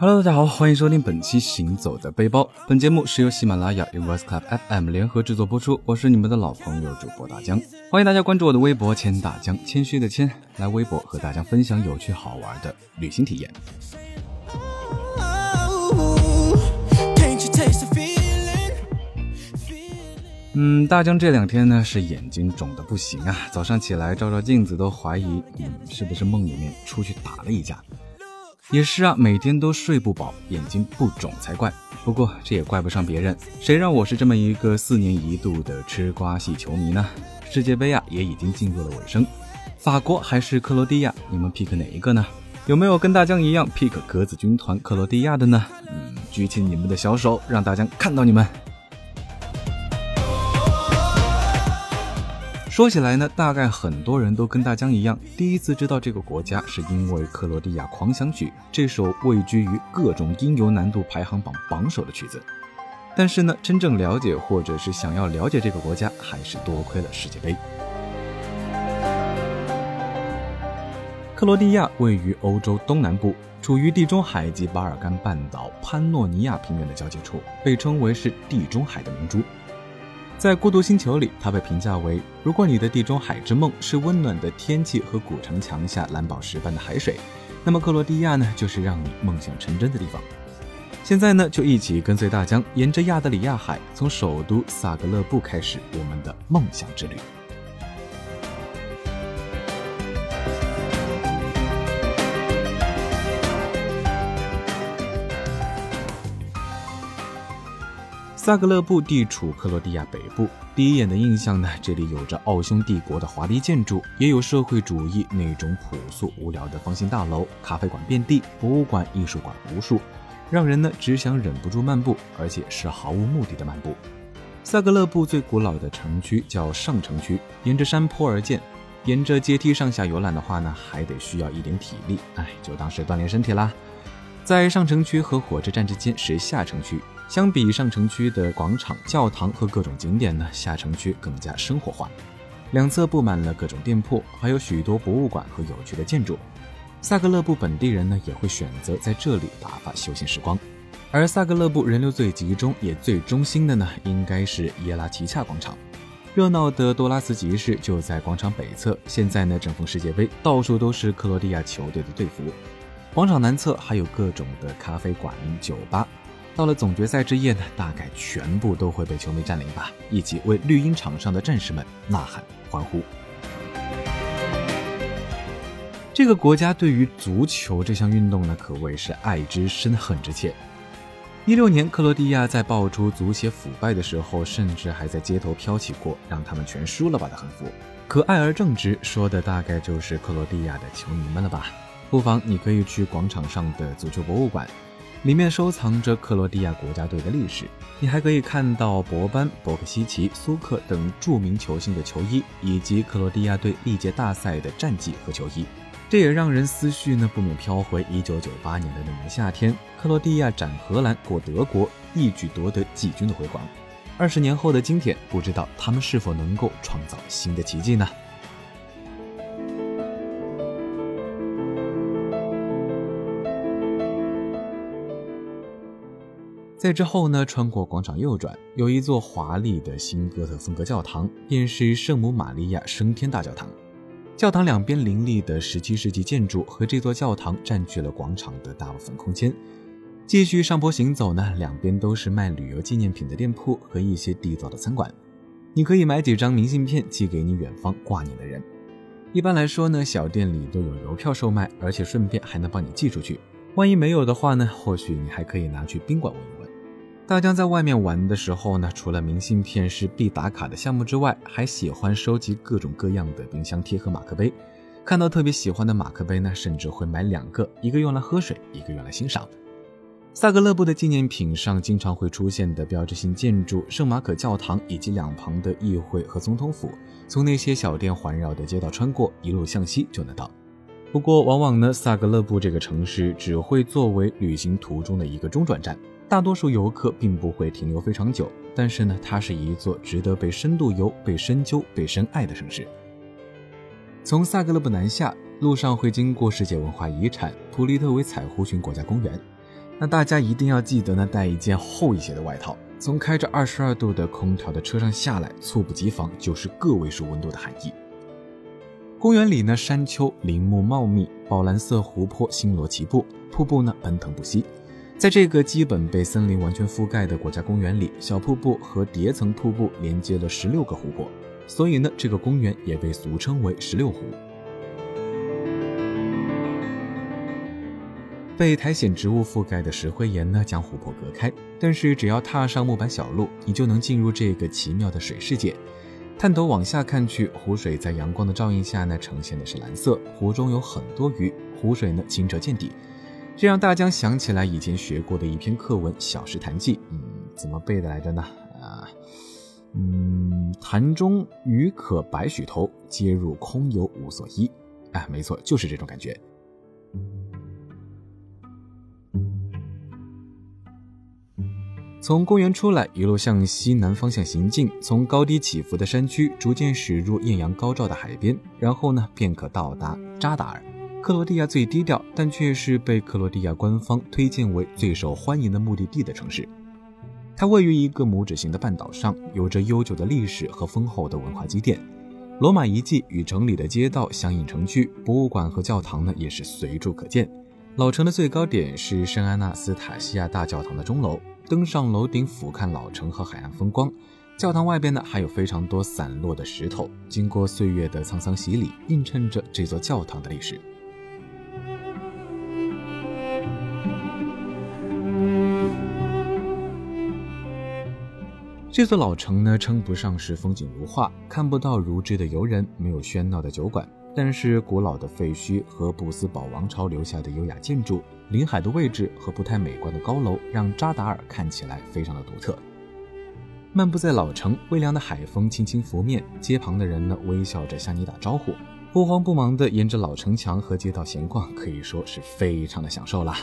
Hello，大家好，欢迎收听本期《行走的背包》。本节目是由喜马拉雅、与 Voice Club FM 联合制作播出。我是你们的老朋友主播大江，欢迎大家关注我的微博“谦大江”，谦虚的谦，来微博和大家分享有趣好玩的旅行体验。嗯，大江这两天呢是眼睛肿的不行啊，早上起来照照镜子都怀疑，嗯，是不是梦里面出去打了一架。也是啊，每天都睡不饱，眼睛不肿才怪。不过这也怪不上别人，谁让我是这么一个四年一度的吃瓜系球迷呢？世界杯啊也已经进入了尾声，法国还是克罗地亚，你们 pick 哪一个呢？有没有跟大江一样 pick 格子军团克罗地亚的呢？嗯，举起你们的小手，让大江看到你们。说起来呢，大概很多人都跟大江一样，第一次知道这个国家是因为《克罗地亚狂想曲》这首位居于各种音游难度排行榜榜首的曲子。但是呢，真正了解或者是想要了解这个国家，还是多亏了世界杯。克罗地亚位于欧洲东南部，处于地中海及巴尔干半岛潘诺尼亚平原的交界处，被称为是地中海的明珠。在《孤独星球》里，他被评价为：如果你的地中海之梦是温暖的天气和古城墙下蓝宝石般的海水，那么克罗地亚呢，就是让你梦想成真的地方。现在呢，就一起跟随大江，沿着亚得里亚海，从首都萨格勒布开始我们的梦想之旅。萨格勒布地处克罗地亚北部，第一眼的印象呢，这里有着奥匈帝国的华丽建筑，也有社会主义那种朴素无聊的方形大楼，咖啡馆遍地，博物馆、艺术馆无数，让人呢只想忍不住漫步，而且是毫无目的的漫步。萨格勒布最古老的城区叫上城区，沿着山坡而建，沿着阶梯上下游览的话呢，还得需要一点体力，哎，就当是锻炼身体啦。在上城区和火车站之间是下城区。相比上城区的广场、教堂和各种景点呢，下城区更加生活化。两侧布满了各种店铺，还有许多博物馆和有趣的建筑。萨格勒布本地人呢，也会选择在这里打发休闲时光。而萨格勒布人流最集中也最中心的呢，应该是耶拉奇恰广场。热闹的多拉茨集市就在广场北侧。现在呢，正逢世界杯，到处都是克罗地亚球队的队服。广场南侧还有各种的咖啡馆、酒吧。到了总决赛之夜呢，大概全部都会被球迷占领吧，一起为绿茵场上的战士们呐喊欢呼。这个国家对于足球这项运动呢，可谓是爱之深恨之切。一六年，克罗地亚在爆出足协腐败的时候，甚至还在街头飘起过“让他们全输了吧”的横幅。可爱而正直，说的大概就是克罗地亚的球迷们了吧？不妨你可以去广场上的足球博物馆。里面收藏着克罗地亚国家队的历史，你还可以看到博班、博克西奇、苏克等著名球星的球衣，以及克罗地亚队历届大赛的战绩和球衣。这也让人思绪呢不免飘回1998年的那年夏天，克罗地亚斩荷兰过德国，一举夺得季军的辉煌。二十年后的今天，不知道他们是否能够创造新的奇迹呢？在之后呢，穿过广场右转，有一座华丽的新哥特风格教堂，便是圣母玛利亚升天大教堂。教堂两边林立的17世纪建筑和这座教堂占据了广场的大部分空间。继续上坡行走呢，两边都是卖旅游纪念品的店铺和一些地道的餐馆，你可以买几张明信片寄给你远方挂念的人。一般来说呢，小店里都有邮票售卖，而且顺便还能帮你寄出去。万一没有的话呢，或许你还可以拿去宾馆问问。大江在外面玩的时候呢，除了明信片是必打卡的项目之外，还喜欢收集各种各样的冰箱贴和马克杯。看到特别喜欢的马克杯呢，甚至会买两个，一个用来喝水，一个用来欣赏。萨格勒布的纪念品上经常会出现的标志性建筑圣马可教堂以及两旁的议会和总统府，从那些小店环绕的街道穿过，一路向西就能到。不过，往往呢，萨格勒布这个城市只会作为旅行途中的一个中转站。大多数游客并不会停留非常久，但是呢，它是一座值得被深度游、被深究、被深爱的城市。从萨格勒布南下，路上会经过世界文化遗产普利特维采湖群国家公园，那大家一定要记得呢，带一件厚一些的外套。从开着二十二度的空调的车上下来，猝不及防就是个位数温度的寒意。公园里呢，山丘林木茂密，宝蓝色湖泊星罗棋布，瀑布呢奔腾不息。在这个基本被森林完全覆盖的国家公园里，小瀑布和叠层瀑布连接了十六个湖泊，所以呢，这个公园也被俗称为十六湖。被苔藓植物覆盖的石灰岩呢，将湖泊隔开。但是只要踏上木板小路，你就能进入这个奇妙的水世界。探头往下看去，湖水在阳光的照映下呢，呈现的是蓝色。湖中有很多鱼，湖水呢清澈见底，这让大江想起来以前学过的一篇课文《小石潭记》。嗯，怎么背的来着呢？啊，嗯，潭中鱼可百许头，皆入空游无所依。哎，没错，就是这种感觉。从公园出来，一路向西南方向行进，从高低起伏的山区逐渐驶入艳阳高照的海边，然后呢，便可到达扎达尔，克罗地亚最低调，但却是被克罗地亚官方推荐为最受欢迎的目的地的城市。它位于一个拇指形的半岛上，有着悠久的历史和丰厚的文化积淀。罗马遗迹与城里的街道相映成趣，博物馆和教堂呢也是随处可见。老城的最高点是圣安娜斯塔西亚大教堂的钟楼。登上楼顶俯瞰老城和海岸风光，教堂外边呢还有非常多散落的石头，经过岁月的沧桑洗礼，映衬着这座教堂的历史。这座老城呢称不上是风景如画，看不到如织的游人，没有喧闹的酒馆，但是古老的废墟和布斯堡王朝留下的优雅建筑。临海的位置和不太美观的高楼，让扎达尔看起来非常的独特。漫步在老城，微凉的海风轻轻拂面，街旁的人呢微笑着向你打招呼，不慌不忙地沿着老城墙和街道闲逛，可以说是非常的享受了。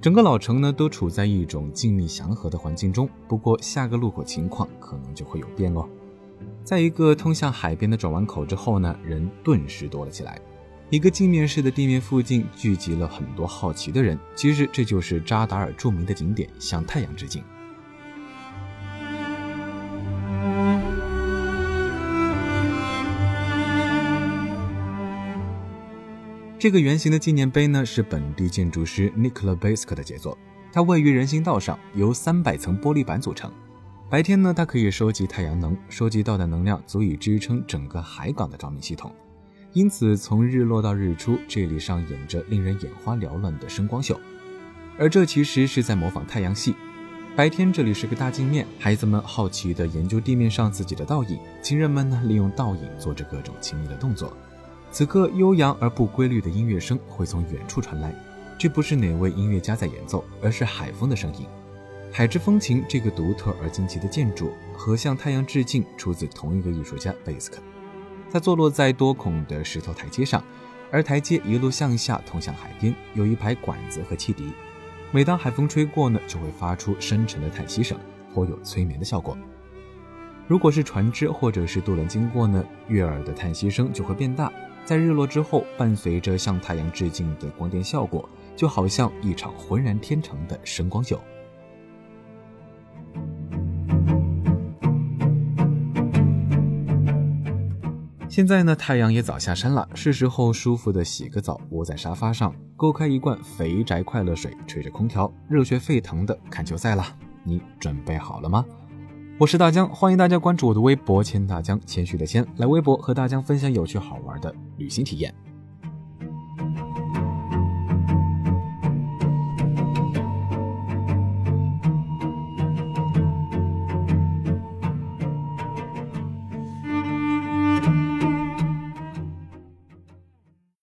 整个老城呢都处在一种静谧祥和的环境中，不过下个路口情况可能就会有变哦。在一个通向海边的转弯口之后呢，人顿时多了起来。一个镜面式的地面附近聚集了很多好奇的人，其实这就是扎达尔著名的景点——向太阳致敬。这个圆形的纪念碑呢，是本地建筑师 Nikola b a s k 的杰作。它位于人行道上，由三百层玻璃板组成。白天呢，它可以收集太阳能，收集到的能量足以支撑整个海港的照明系统。因此，从日落到日出，这里上演着令人眼花缭乱的声光秀，而这其实是在模仿太阳系。白天这里是个大镜面，孩子们好奇地研究地面上自己的倒影，情人们呢利用倒影做着各种亲密的动作。此刻，悠扬而不规律的音乐声会从远处传来，这不是哪位音乐家在演奏，而是海风的声音。海之风情这个独特而惊奇的建筑和向太阳致敬，出自同一个艺术家贝斯克。它坐落在多孔的石头台阶上，而台阶一路向下通向海边，有一排管子和汽笛。每当海风吹过呢，就会发出深沉的叹息声，颇有催眠的效果。如果是船只或者是渡轮经过呢，悦耳的叹息声就会变大。在日落之后，伴随着向太阳致敬的光电效果，就好像一场浑然天成的声光秀。现在呢，太阳也早下山了，是时候舒服的洗个澡，窝在沙发上，勾开一罐肥宅快乐水，吹着空调，热血沸腾的看球赛了。你准备好了吗？我是大江，欢迎大家关注我的微博“千大江”，谦虚的谦，来微博和大江分享有趣好玩的旅行体验。